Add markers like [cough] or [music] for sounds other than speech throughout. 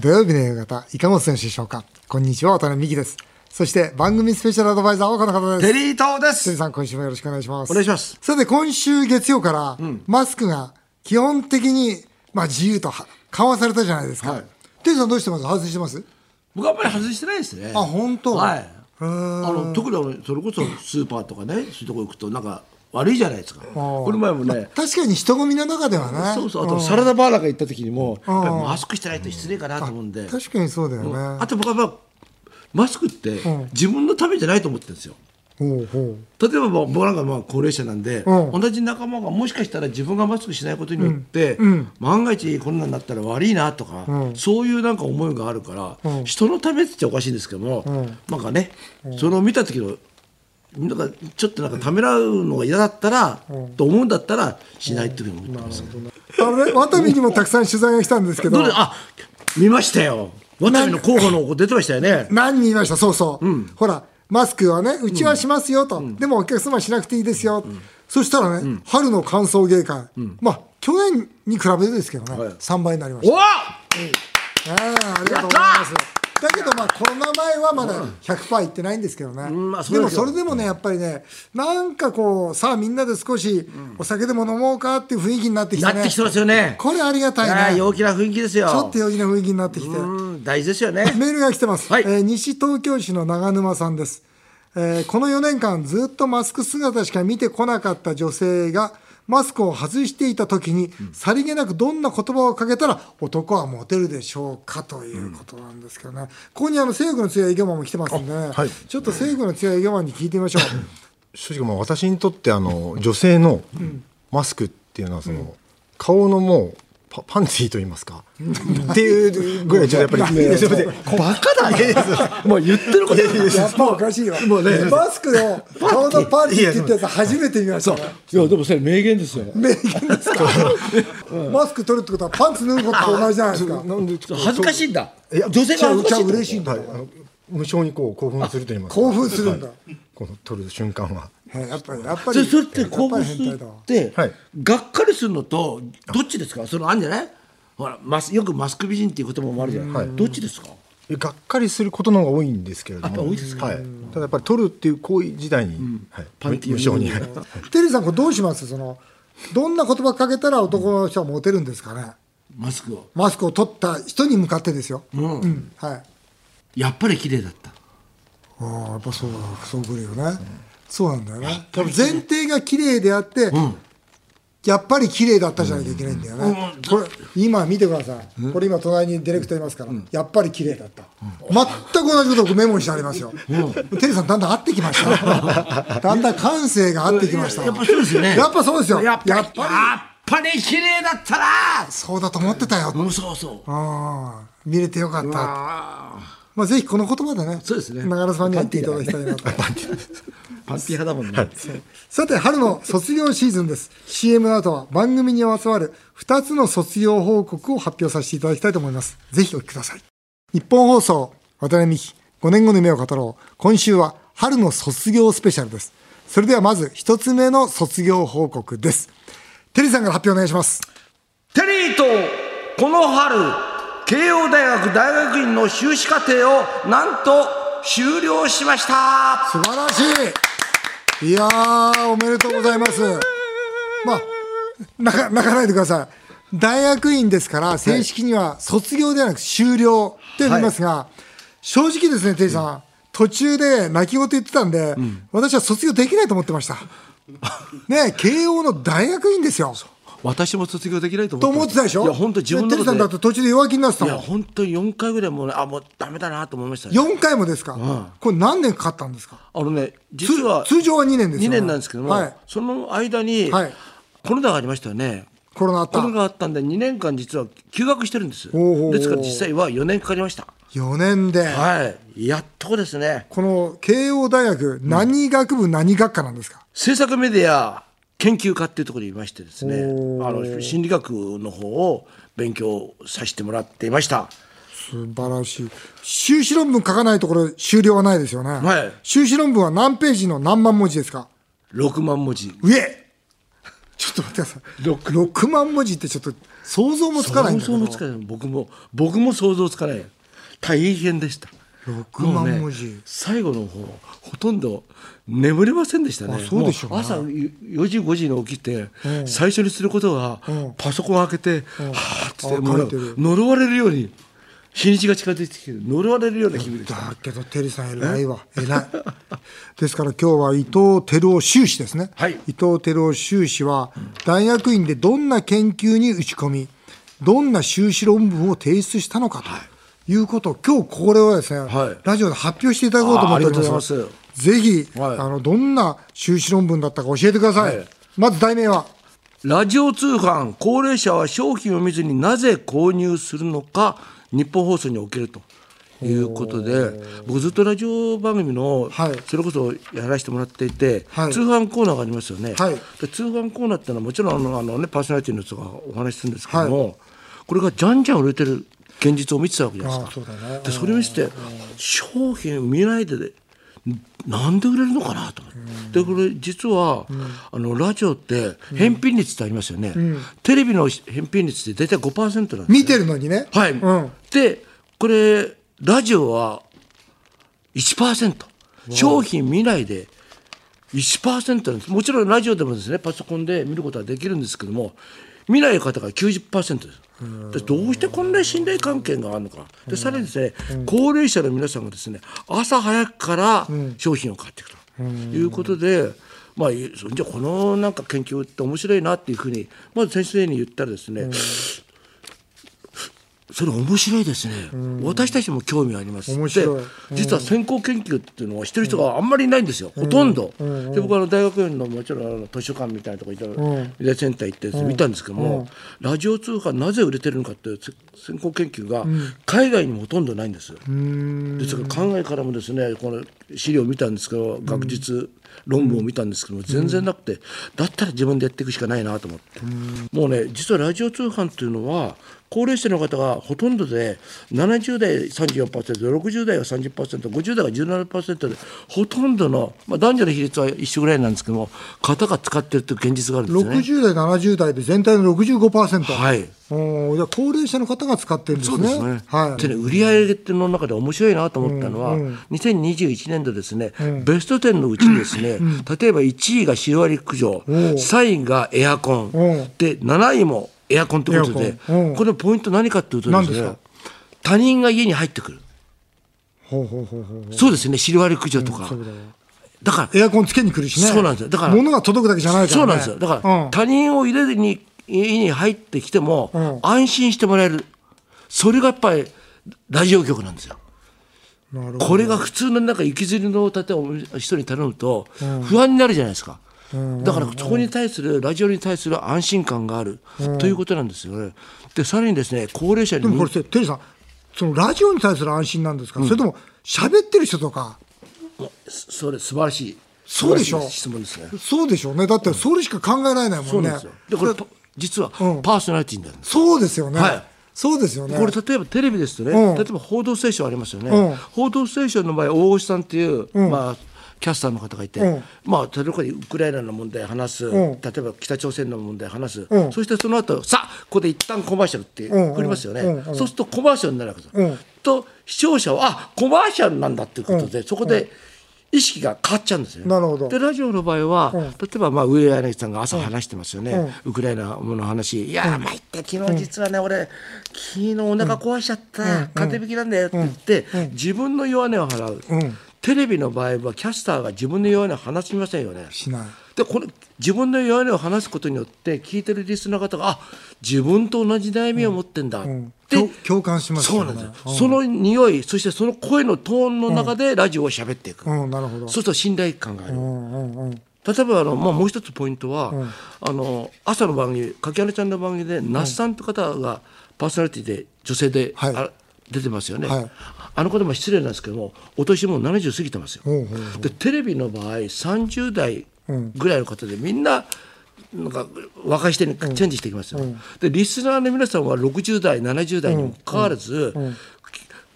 土曜日の夕方、いかがお過ごしでしょうかこんにちは、渡辺美希です。そして番組スペシャルアドバイザーはこの方です。テリー東です。テリーさん、今週もよろしくお願いします。お願いします。さて、今週月曜から、マスクが基本的に、まあ、自由とは緩和されたじゃないですか。はいテリーさんどうしてます？外してます？僕はあんまり外してないですね。あ、本当？はい。あの特にそれこそスーパーとかね、そういうとこ行くとなんか悪いじゃないですか。この前もね。確かに人混みの中ではね。そうそう。あとサラダバーなんか行った時にもマスクしてないと失礼かなと思うんで。確かにそうだよね。あと僕はまあマスクって自分のためじゃないと思ってるんですよ。例えばまあ僕なんかまあ高齢者なんで、うん。同じ仲間がもしかしたら自分がマスクしないことによって、万が一こんなんなったら悪いなとか、そういうなんか思いがあるから、人のためっておかしいんですけども、なんかね、それを見た時のなんかちょっとなんかためらうのが嫌だったら、と思うんだったらしないっていうふうに思ってます、う。あれ、ワタミにもたくさん取材が来たんですけど。あ見ましたよ。渡辺の候補の子出てましたよね。何人いました？そうそう、ほらマスクはねうちはしますよと、でもお客様はしなくていいですよ、そしたらね、春の歓送迎会、まあ去年に比べてですけどね、はい。3倍になりました。おありがとうございますだけどまあコロナ前はまだ100%いってないんですけどね、んまあでもですよ。それでもねやっぱりねなんかこうさあみんなで少しお酒でも飲もうかっていう雰囲気になってきてね。なってきてますよね。これありがたいね。ち陽気な雰囲気ですよ。ょっと陽気な雰囲気になってきて、うん大事ですよね。[laughs] メールが来てます、はい。えー西東京市の長沼さんです、えーこの4年間ずっとマスク姿しか見てこなかった女性がマスクを外していた時に、さりげなくどんな言葉をかけたら男はモテるでしょうかということなんですけどね、ここにあの政府の強い営業マンも来てますんで、ね。はい。ちょっと政府の強い営業マンに聞いてみましょう。正直もう私にとってあの女性のマスクっていうのはその、顔のもうパパンティーと言いますか、っていうぐらいちょっとやっぱりバカだね。もう言ってることやっぱおかしいよ、マスクを顔のパンティーって言ったやつ初めて見ました。ねいやでもそれ名言ですよ。名言ですか？マスク取るってことはパンツ脱ぐことと同じじゃないですか。なんで恥ずかしいんだ。いや女性が恥ずかしい嬉しいんだ。はい。無性にこう興奮すると言います。か興奮するんだ。はい。この取る瞬間はへやっぱりやっぱり。それって興奮するやって、はい。がっかりするのとどっちですか？そのあんじゃない？ほらマスよくマスク美人っていう言葉もあるじゃない、どっちですか？えがっかりすることの方が多いんですけれども。やっぱ多いですか？はい、ただやっぱり取るっていう行為自体に、はい、パンティ無性に。テリーさんこれどうします？そのどんな言葉かけたら男の人はモテるんですかね？マスクを。マスクを取った人に向かってですよ、うん。はい。やっぱり綺麗だった。ああやっぱそうそうくるよね、そうなんだよね。多分前提が綺麗であって、やっぱり綺麗だったじゃなきゃいけないんだよね、これ今見てください、これ今隣にディレクターいますから、やっぱり綺麗だった、全く同じことをメモにしてありますよ、テリーさんだんだん合ってきました。[laughs] だんだん感性が合ってきました。やっぱそうですよね。やっぱそうですよ。やっぱりやっぱり。綺麗だったなそうだと思ってたよ、うんそうそう。ああ。見れてよかった、あまあ、ぜひこの言葉でねそうですね。長野さんには言っていただきたいなと。ー。パンティ派だもんね、さて春の卒業シーズンです。CM の後は番組にまつわる2つの卒業報告を発表させていただきたいと思います。ぜひお聞きください。日本放送渡辺美希5年後の夢を語ろう。今週は春の卒業スペシャルです。それではまず1つ目の卒業報告です。テリーさんから発表お願いします。テリーとこの春慶応大学大学院の修士課程をなんと修了しました。素晴らしい。いやーおめでとうございます。まあ泣か泣かないでください。大学院ですから正式には卒業ではなく修了って言いますが、正直ですねテリーさん、途中で泣き言言ってたんで、私は卒業できないと思ってました。ね慶応の大学院ですよ私も卒業できないとと思ってたでしょ？いや本当自分のテリーさんだって途中で弱気になってたいや本当に4回ぐらいもうねあもうダメだなと思いましたね。4回もですか、これ何年かかったんですか？あのね実は通通常は2年ですよ、ね、2年なんですけども、はい、その間に、はい。コロナがありましたよね。コロナあった。コロナがあったんで2年間実は休学してるんです。ほうほうほう。ですから実際は4年かかりました。4年で、はい。やっとですね。この慶応大学、何学部、何学科なんですか？制作メディア研究科っていうところにいましてですねあの心理学の方を勉強させてもらっていました。素晴らしい。修士論文書かないところ、終了はないですよね。はい。修士論文は何ページの何万文字ですか？6万文字。上ちょっと待ってください。6, 万文字ってちょっと、想像もつかないんだけど。想像もつかない。僕も僕も想像つかない。大変でした6もうね万文字、最後の方ほとんど眠れませんでしたね。あそうでしょうね。も朝4時5時に起きて、最初にすることは、パソコン開けて、はあっつって呪われるように日にちが近づいてきて呪われるような日々でした。だけどテリーさん偉いわ。偉い。ですから今日は伊藤照夫修士ですね、はい。伊藤照夫修士は大学院でどんな研究に打ち込みどんな修士論文を提出したのかと。いうことを今日これをですね、はい。ラジオで発表していただこうと思っております。ぜひ、はい。あのどんな修士論文だったか教えてください、はい。まず題名は。ラジオ通販高齢者は商品を見ずになぜ購入するのか日本放送におけるということで僕ずっとラジオ番組の、はい。それこそやらせてもらっていて、はい。通販コーナーがありますよね、はい。で通販コーナーってのはもちろんあのあの、ね、パーソナリティの人がお話しするんですけども、これがじゃんじゃん売れてる現実を見てたわけじゃないですか。そねでそれを見せて商品見ないででなんで売れるのかなと思って、でこれ実は、あのラジオって返品率ってありますよね、テレビの返品率って大体5%なんです見てるのにね。はい、うん、でこれラジオは1%商品見ないで1%なんです。もちろんラジオでもですねパソコンで見ることはできるんですけども見ない方が90%ですでどうしてこんなに信頼関係があるのか。でさらにですね、高齢者の皆さんがですね朝早くから商品を買っていくということで、まあ、じゃあこのなんか研究って面白いなっていうふうにまず先生に言ったらですね、それ面白いですね、私たちも興味あります。面白い。で実は先行研究っていうのはしてる人があんまりいないんですよ、ほとんど、で僕はあの大学院のもちろんあの図書館みたいなとこ行ったら、メディアセンター行って見たんですけども、ラジオ通販なぜ売れてるのかっていうせ先行研究が海外にもほとんどないんです、ですから海外からもですねこの資料を見たんですけど学術論文を見たんですけども全然なくて、だったら自分でやっていくしかないなと思って、もうね実はラジオ通販っていうのは高齢者の方がほとんどで70代 34%60 代が 30%50 代が17%でほとんどの、まあ、男女の比率は一緒ぐらいなんですけども方が使ってるという現実があるんですね。60代70代で全体の65%はい。おーじゃあ高齢者の方が使ってるんですね。そうですね。はい。でね売り上げの中で面白いなと思ったのは、2021年度ですね、ベスト10のうちにですね、例えば1位がシロアリ駆除、3位がエアコン、うんで7位もエアコンということで。うん、これポイント何かというとですね他人が家に入ってくる。ほうほうほうほうそうですね、シロアリ駆除とか。そうだよ。だから、エアコンつけに来るしね。そうなんですよ。だから物が届くだけじゃないからね。そうなんですよ。だから、うん。他人を入れずに家に入ってきても、うん。安心してもらえる。それがやっぱりラジオ局なんですよ。これが普通のなんか行きずりの例えば人に頼むと不安になるじゃないですか。だからそこに対するラジオに対する安心感がある。ということなんですよね。でさらにですね高齢者にでもこれテリーさんそのラジオに対する安心なんですか、それとも喋ってる人とか？それ素晴らしい。そうでしょ？素晴らい質問ですね。そうでしょうね。だってそれしか考えられないもんね。そうなんですよ。でこれパ実はパーソナリティになるんです。そうですよね、はい。そうですよね。これ例えばテレビですとね、うん。例えば「報道ステーション」ありますよね、うん。報道ステーションの場合大越さんっていう、まあ、キャスターの方がいて、うん。まあ、例えばウクライナの問題話す、ん。例えば北朝鮮の問題話す、うん。そしてその後さあここで一旦コマーシャルってうん振りますよね、うんうん。そうするとコマーシャルになるわけです、うん。と視聴者はあコマーシャルなんだっていうことで、そこで意識が変わっちゃうんですよね。なるほど。でラジオの場合は、ん。例えばまあ上柳さんが朝話してますよね、ウクライナの話、いやー、参って、昨日実はね、俺、昨日お腹壊しちゃった、風邪引きなんだよって言って、自分の弱音を払う、うんテレビの場合は、キャスターが自分の弱音を話しませんよね。しない。でこの自分の弱音を話すことによって聞いてるリスナー方があ自分と同じ悩みを持ってんだって、共共感しますそうなんですよ、その匂いそしてその声のトーンの中でラジオを喋っていく、うんなるほど。そうすると信頼感がある、うんうんうん。例えばあの、まあ、もう一つポイントは、あの朝の番組柿原ちゃんの番組で那須さんという方がパーソナリティで女性で、はい。あ出てますよね、はい。あの方も失礼なんですけどもお年もう70過ぎてますよ、ほうほうでテレビの場合30代ぐらいの方でみんななんか若い人にチェンジしていきますよ、でリスナーの皆さんは60代70代にもかかわらず、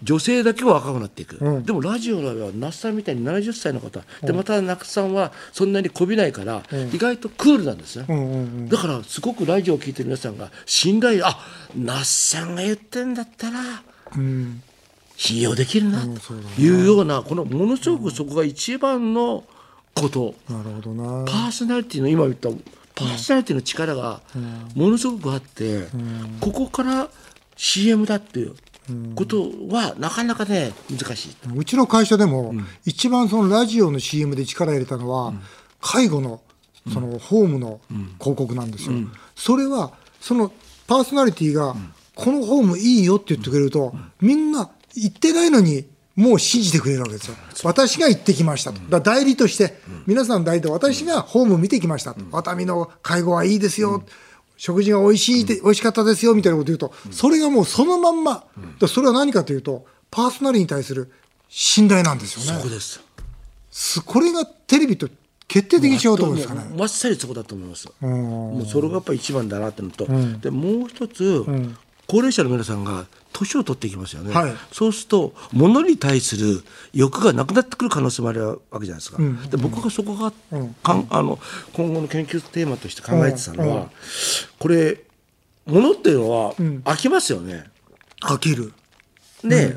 女性だけは若くなっていく、うん。でもラジオの場合は那須さんみたいに70歳の方でまた那須さんはそんなにこびないから、意外とクールなんですね、うんうんうんだからすごくラジオを聞いてる皆さんが信頼あ那須さんが言ってんだったらうん信用できるなというようなこのものすごくそこが一番のこと、なるほどな。パーソナリティの今言ったパーソナリティの力がものすごくあって、ここから CM だっていうことはなかなかね難しい。うちの会社でも、一番そのラジオの CM で力入れたのは、介護のそのホームの広告なんですよ。それはそのパーソナリティが、このホームいいよって言ってくれると、みんな行ってないのにもう信じてくれるわけですよ。私が行ってきましたと。だ代理として、皆さん代理で私がホーム見てきましたと。熱海の介護はいいですよ。食事が美味しいで、美味しかったですよみたいなこと言うと、それがもうそのまんま、だそれは何かというと、パーソナリティに対する信頼なんですよね。そこです。すこれがテレビと決定的に違うところですかね。まっさりそこだと思います。もうそれがやっぱり一番だなってのと、でもう一つ、高齢者の皆さんが年を取っていきますよね、はい。そうすると物に対する欲がなくなってくる可能性もあるわけじゃないですか、で僕がそこが、かんあの今後の研究テーマとして考えてたのは、これ物っていうのは飽きますよね。飽きる。で、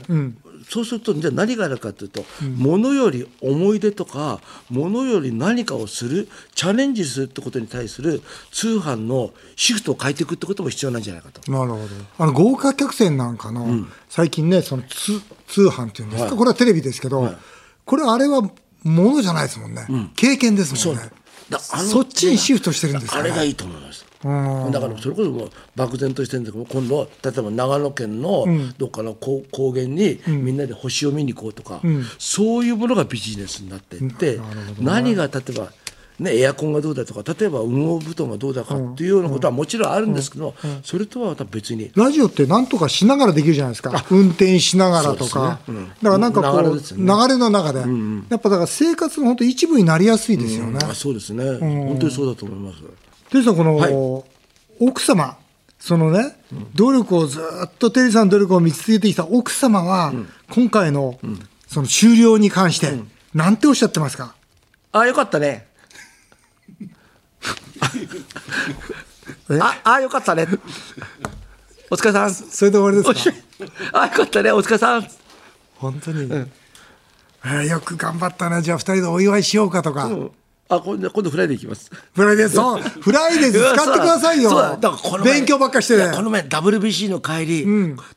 そうするとじゃあ何があるかというと、物より思い出とか物より何かをするチャレンジするってことに対する通販のシフトを変えていくってことも必要なんじゃないかと。なるほど。あの豪華客船なんかの、最近ね、その通通販っていうんですか、これはテレビですけど、これあれはものじゃないですもんね。経験ですもんね。だあのそっちにシフトしてるんですかね。あれがいいと思います。だからそれこそもう漠然としてるんだけど今度例えば長野県のどっかの高高原にみんなで星を見に行こうとか、そういうものがビジネスになっていって、何が例えば、ね、エアコンがどうだとか例えば羽毛布団がどうだかっていうようなことはもちろんあるんですけど、それとはまた別に。ラジオって何とかしながらできるじゃないですか。運転しながらとか。そうですね。だからなんかこう、流れね。れの中で、やっぱだから生活の本当一部になりやすいですよね。あそうですね、本当にそうだと思います。テリーさん、この、はい。奥様、そのね、努力をずっとテリーさんの努力を見続けてきた奥様は、今回の、その終了に関して、なんておっしゃってますか？あよかったね。ああよかったね。お疲れさん。それで終わりですか？ゃあよかったね。お疲れさん。本当に、えーよく頑張ったね、じゃあ二人でお祝いしようかとか。うんあ今度今度フライデー行きます。フライデー、そう、フライデー使ってくださいよそうだだからこの。前勉強ばっかしてねこ。の前 WBC の帰り、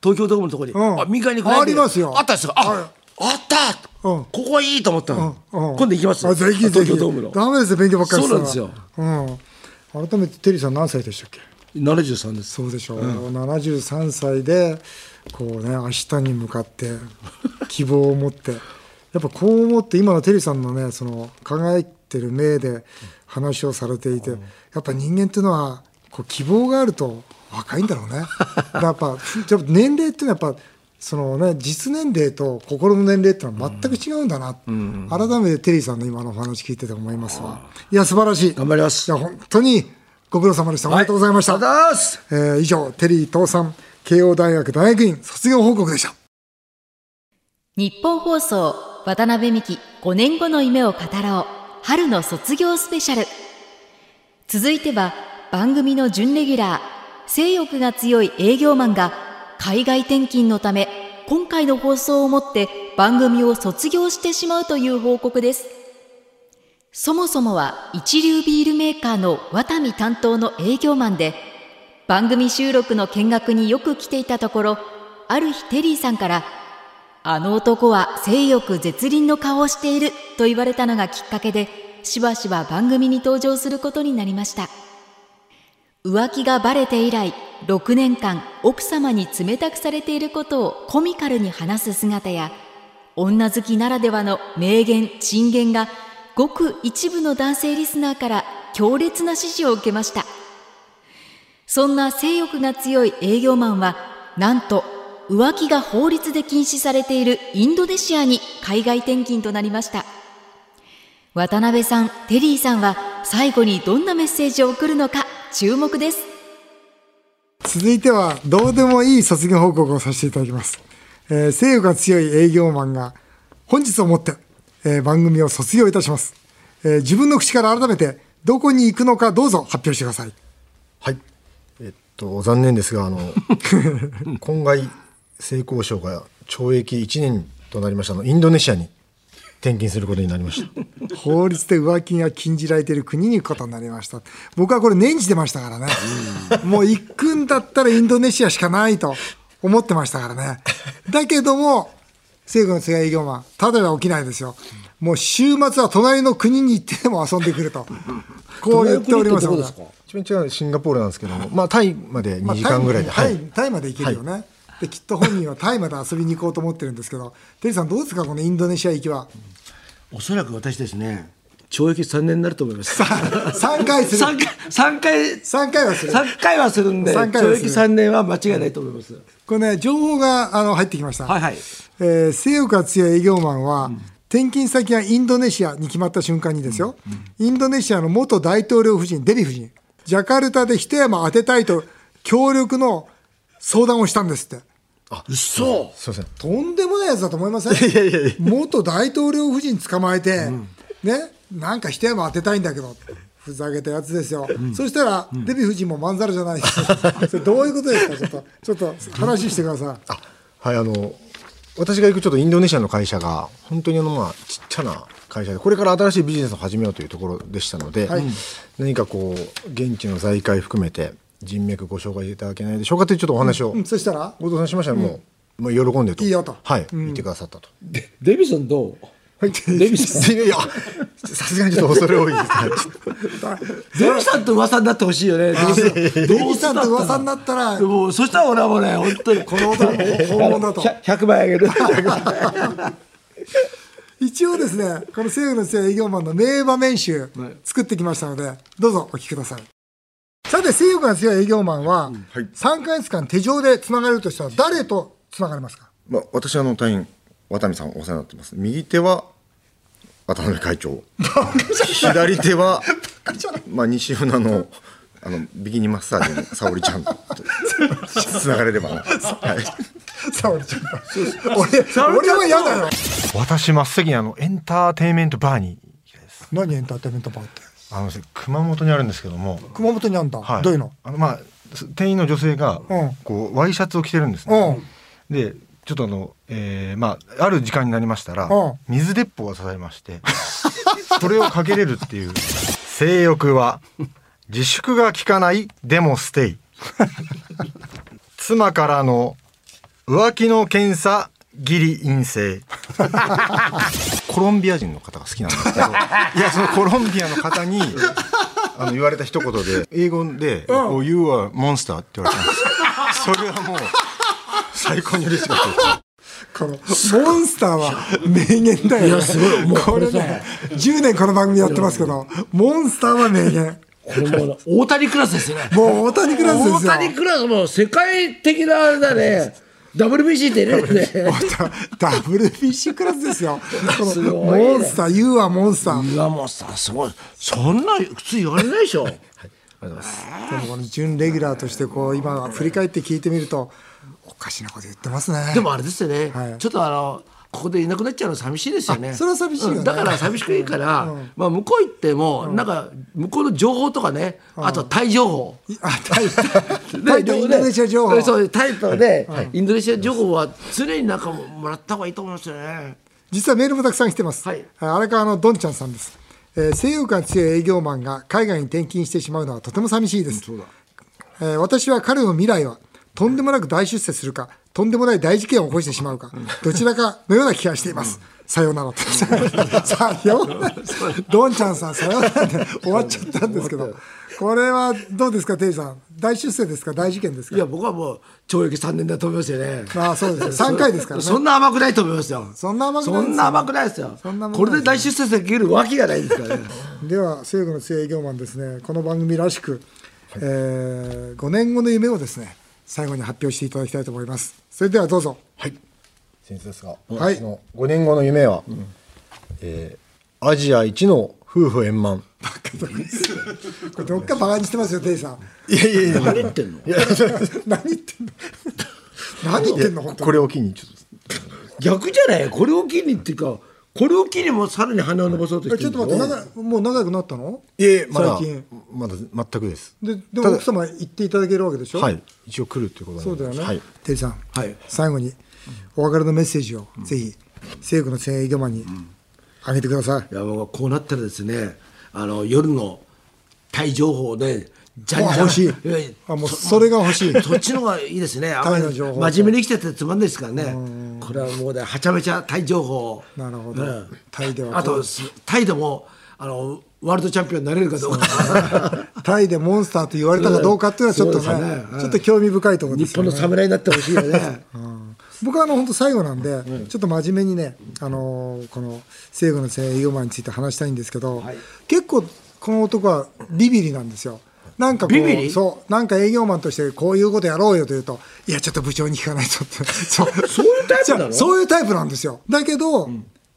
東京ドームのところに、んあ右側にありますよあったんですよ。あ、はいあった、うんここはいいと思ったの。うん今度行きます。あぜひぜひ東京ドームの。ダメですよ、勉強ばっかりしてたらそうなんですよ。うん。改めてテリーさん何歳でしたっけ？73です。そうでしょう、73歳でこうね明日に向かって希望を持ってやっぱこう思って今のテリーさんのねその輝いてる目で話をされていてやっぱ人間っていうのはこう希望があると若いんだろうね。[laughs] やっぱ年齢っていうのはやっぱそのね実年齢と心の年齢っていうのは全く違うんだな、改めてテリーさんの今のお話聞いてて思いますわ。いや素晴らしい。頑張ります。いや本当にご苦労様でした、おめでとうございました、ありがとうございます。えー以上、テリー東さん、慶応大学大学院卒業報告でした。日本放送渡辺美希5年後の夢を語ろう。春の卒業スペシャル。続いては番組の準レギュラー性欲が強い営業マンが海外転勤のため今回の放送をもって番組を卒業してしまうという報告です。そもそもは一流ビールメーカーのワタミ担当の営業マンで番組収録の見学によく来ていたところある日テリーさんからあの男は性欲絶倫の顔をしていると言われたのがきっかけでしばしば番組に登場することになりました。浮気がバレて以来6年間奥様に冷たくされていることをコミカルに話す姿や女好きならではの名言珍言がごく一部の男性リスナーから強烈な支持を受けました。そんな性欲が強い営業マンはなんと浮気が法律で禁止されているインドネシアに海外転勤となりました渡辺さんテリーさんは最後にどんなメッセージを送るのか注目です続いては、どうでもいい卒業報告をさせていただきます。えー性欲が強い営業マンが本日をもって、えー番組を卒業いたします、えー自分の口から改めてどこに行くのかどうぞ発表してくださいはい。えっと、残念ですが、あの、[laughs] 今回、成功賞が懲役1年となりましたの、インドネシアに転勤することになりました。[laughs] 法律で浮気が禁じられている国に行くことになりました。僕はこれ念じてましたからね。もう行くんだったらインドネシアしかないと [laughs] 思ってましたからね。だけども政府の強い営業マンただでは起きないですよ。もう週末は隣の国に行ってでも遊んでくると。[laughs] こう言っておりますの一番違うシンガポールなんですけども、まあ、タイまで2時間ぐらいで、タイはい。タイまで行けるよね、できっと本人はタイまで遊びに行こうと思ってるんですけどテリーさんどうですかこのインドネシア行きは？おそらく私ですね懲役3年になると思います。3回する。3回三回3回はする。三回はするんで三回はする。懲役3年は間違いないと思います。これね情報があの入ってきました、はいはい。えー性欲が強い営業マンは、転勤先がインドネシアに決まった瞬間にですよ、インドネシアの元大統領夫人、デヴィ夫人、ジャカルタで一山当てたいと、協力の相談をしたんですって。嘘すいません。とんでもないやつだと思いません？元大統領夫人捕まえて、ね、なんか一山当てたいんだけど、ふざけたやつですよ。そしたら、デヴィ夫人もまんざらじゃないです。[laughs] それどういうことですか、ちょっと、ちょっと話してください。あはいあの私が行くちょっとインドネシアの会社が本当にあのまあちっちゃな会社でこれから新しいビジネスを始めようというところでしたので、はい何かこう現地の財界含めて人脈ご紹介いただけないでしょうかというちょっとお話を。うんそしたら、ご登壇しましたらもう、まあ、喜んでと。いいよと。はい、言ってくださったと。デデビさんどう？はい、デビさんいやいやさすがにちょっと恐れ多い。ですはいデビさんと噂になってほしいよね。デヴィさんと噂になったら、もうそしたら俺はもうね本当にこの男の本物だと。100 100万円あげる。[laughs] 一応ですね、この政府の強い営業マンの名場面集はい。作ってきましたので、どうぞお聞きください。さて、政府が強い営業マンは、はい。3ヶ月間手錠でつながれるとしたら誰とつながれますか？まあ、私あの隊員渡辺さんお世話になってます。右手は渡辺会長。左手は、まあ、西船のあのビキニマッサージの沙織ちゃんと。つながれればな、はい、沙織ちゃんと。俺、俺は嫌だよ。私真っ先にあのエンターテインメントバーに何エンターテインメントバーって？あの熊本にあるんですけども、熊本にあんだ？はい、どういうの？あのまあ店員の女性がうん。こうワイシャツを着てるんですね、でちょっとあの、えーまあある時間になりましたら、うん。水鉄砲が刺されまして [laughs] それをかけれるっていう性欲は自粛が効かないでもステイ。妻からの浮気の検査ギリ陰性コロンビア人の方が好きなんですけど [laughs] いやそのコロンビアの方にあの言われた一言で英語で「oh, You are monster」って言われたんですよそれはもう最高に嬉しかったですこのモンスターは名言だよね。いや、すごい。もうこれね、10年この番組やってますけど、モンスターは名言。これもう大谷クラスですよねもう大谷クラスですよ。大谷クラスもう世界的なあれだね WBC ってね。ね WBC クラスですよ。すごいね。モンスター、ユーはモンスター。いやもうさすごい。そんな普通言われないでしょ。でもこの準レギュラーとしてこう今振り返って聞いてみるとおかしなこと言ってますね。でもあれですよね、はい。ちょっとあのここでいなくなっちゃうの寂しいですよね。あそれは寂しいよね。うんだから寂しくいいから、まあ向こう行っても、なんか向こうの情報とかね、あとタイ情報。あタイ [laughs] タイとインドネシア情報。そうタイとね、インドネシア情報は常になんかももらった方がいいと思いますよね。実はメールもたくさん来てます。はい。荒川のドンちゃんさんです。えー、性欲が強い営業マンが海外に転勤してしまうのはとても寂しいです。えー私は彼の未来はとんでもなく大出世するかとんでもない大事件を起こしてしまうかどちらかのような気がしています。さようならと。[laughs] さようなら。ドンちゃんさん、さようなら。で終わっちゃったんですけど、これはどうですか、テイさん？大出世ですか、大事件ですか？いや僕はもう懲役3年だと思いますよね。ああ、そうですね。3回ですからね。[laughs] そんな甘くないと思いますよ。そんな甘くないですよ。そんな甘くないですよ。そんなこれで大出世できるわけがないんですからね。では西武の強い営業マンですね。この番組らしく、え5年後の夢をですね最後に発表していただきたいと思います。それではどうぞ。はい。先生ですが、はい。私の5年後の夢は、えーアジア一の夫婦円満。これどっかバカにしてますよテイさん。いやいやいや。何言ってんの？[laughs] 何言ってんの？何言ってんの本当に。これを機にちょっと。逆じゃない？これを機にっていうかこれを機にもさらに羽を伸ばそうとしてえちょっと待ってもう長くなったの？いえまだ。最近。まだ全くです。ででも奥様行っていただけるわけでしょ？はい。一応来るっていうことそうだよね、はい。テリーさん、はい。最後にお別れのメッセージを、ぜひ政府の戦営業マンにあげてください、いや僕はこうなったらですねあの夜のタイ情報でじゃんじゃんあ欲しい。あもうそれが欲しい。[laughs] そっちの方がいいですね。[laughs] あ真面目に生きててつまんないですからね。これはもうねはちゃめちゃタイ情報。なるほど。うん。タイではあとすタイでもあのワールドチャンピオンになれるかどうか。[laughs] タイでモンスターと言われたかどうかっていうのはちょっとねね。ちょっと興味深いところで日本すよね。の侍になってほしいよね。僕はあの本当最後なんで、ちょっと真面目にね、あのーこの政府の戦営業マンについて話したいんですけど、はい。結構この男はビビリなんですよ。なんかこうそうなんか営業マンとしてこういうことやろうよというといやちょっと部長に聞かないとって。[laughs] そうそういうタイプなの？そういうタイプなんですよ。だけど、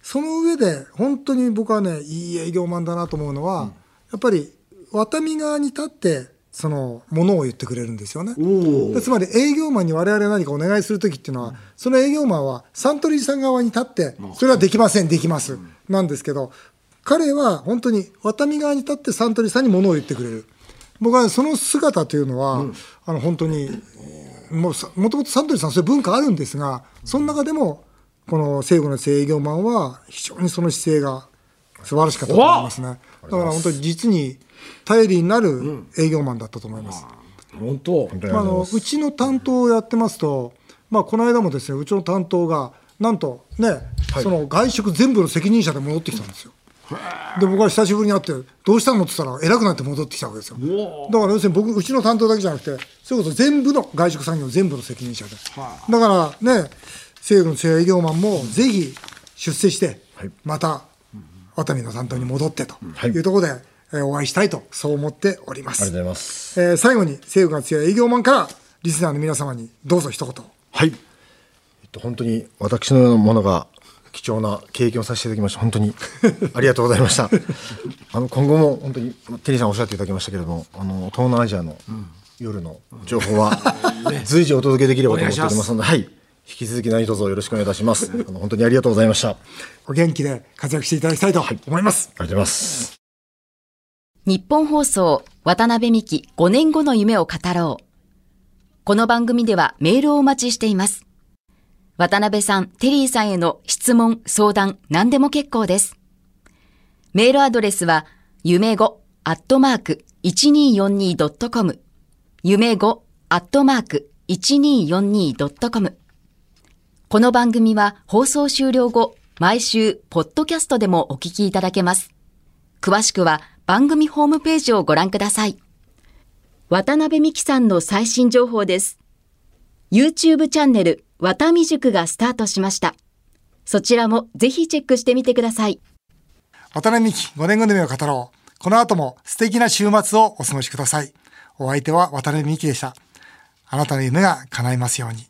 その上で本当に僕はねいい営業マンだなと思うのは、やっぱりワタミ側に立ってそのものを言ってくれるんですよね。でつまり営業マンに我々何かお願いする時っていうのは、その営業マンはサントリーさん側に立ってそれはできませんできます、なんですけど彼は本当にワタミ側に立ってサントリーさんにものを言ってくれる僕はその姿というのは、あの本当にもうさもともとサントリーさんそういう文化あるんですがその中でもこの西武の営業マンは非常にその姿勢が素晴らしかったと思いますね。だから本当に実に頼りになる営業マンだったと思います。本当。まあ、あのうちの担当をやってますと、まあ、この間もですねうちの担当がなんとね、その外食全部の責任者で戻ってきたんですよ。で僕は久しぶりに会って「どうしたの?」って言ったら偉くなって戻ってきたわけですよ。だから要するに僕うちの担当だけじゃなくてそういうこと全部の外食産業全部の責任者で。だからね西武の強い営業マンもぜひ出世してまた熱海の担当に戻ってとい。うところで、えーお会いしたいとそう思っております。ありがとうございます。えー最後に西武が強い営業マンからリスナーの皆様にどうぞ一言。はい、えっと、本当に私のようなものが貴重な経験をさせていただきまして本当に。[laughs] ありがとうございました。あの今後も本当にテリーさんおっしゃっていただきましたけれどもあの東南アジアの夜の情報は [laughs] 随時お届けできればと思っておりますのではい。引き続き何卒よろしくお願いいたします。あの本当にありがとうございました。ありお元気で活躍していただきたいと思います、がとうございます。日本放送渡辺美希5年後の夢を語ろう。この番組ではメールをお待ちしています。渡辺さん、テリーさんへの質問、相談、何でも結構です。メールアドレスは、夢5アットマーク 1242.com 夢5アットマーク 1242.com この番組は放送終了後、毎週、ポッドキャストでもお聞きいただけます。詳しくは番組ホームページをご覧ください。渡辺美希さんの最新情報です。YouTube チャンネル、わたみ塾がスタートしました。そちらもぜひチェックしてみてください。渡辺美希5年組の夢を語ろうこの後も素敵な週末をお過ごしくださいお相手は渡辺美希でしたあなたの夢が叶いますように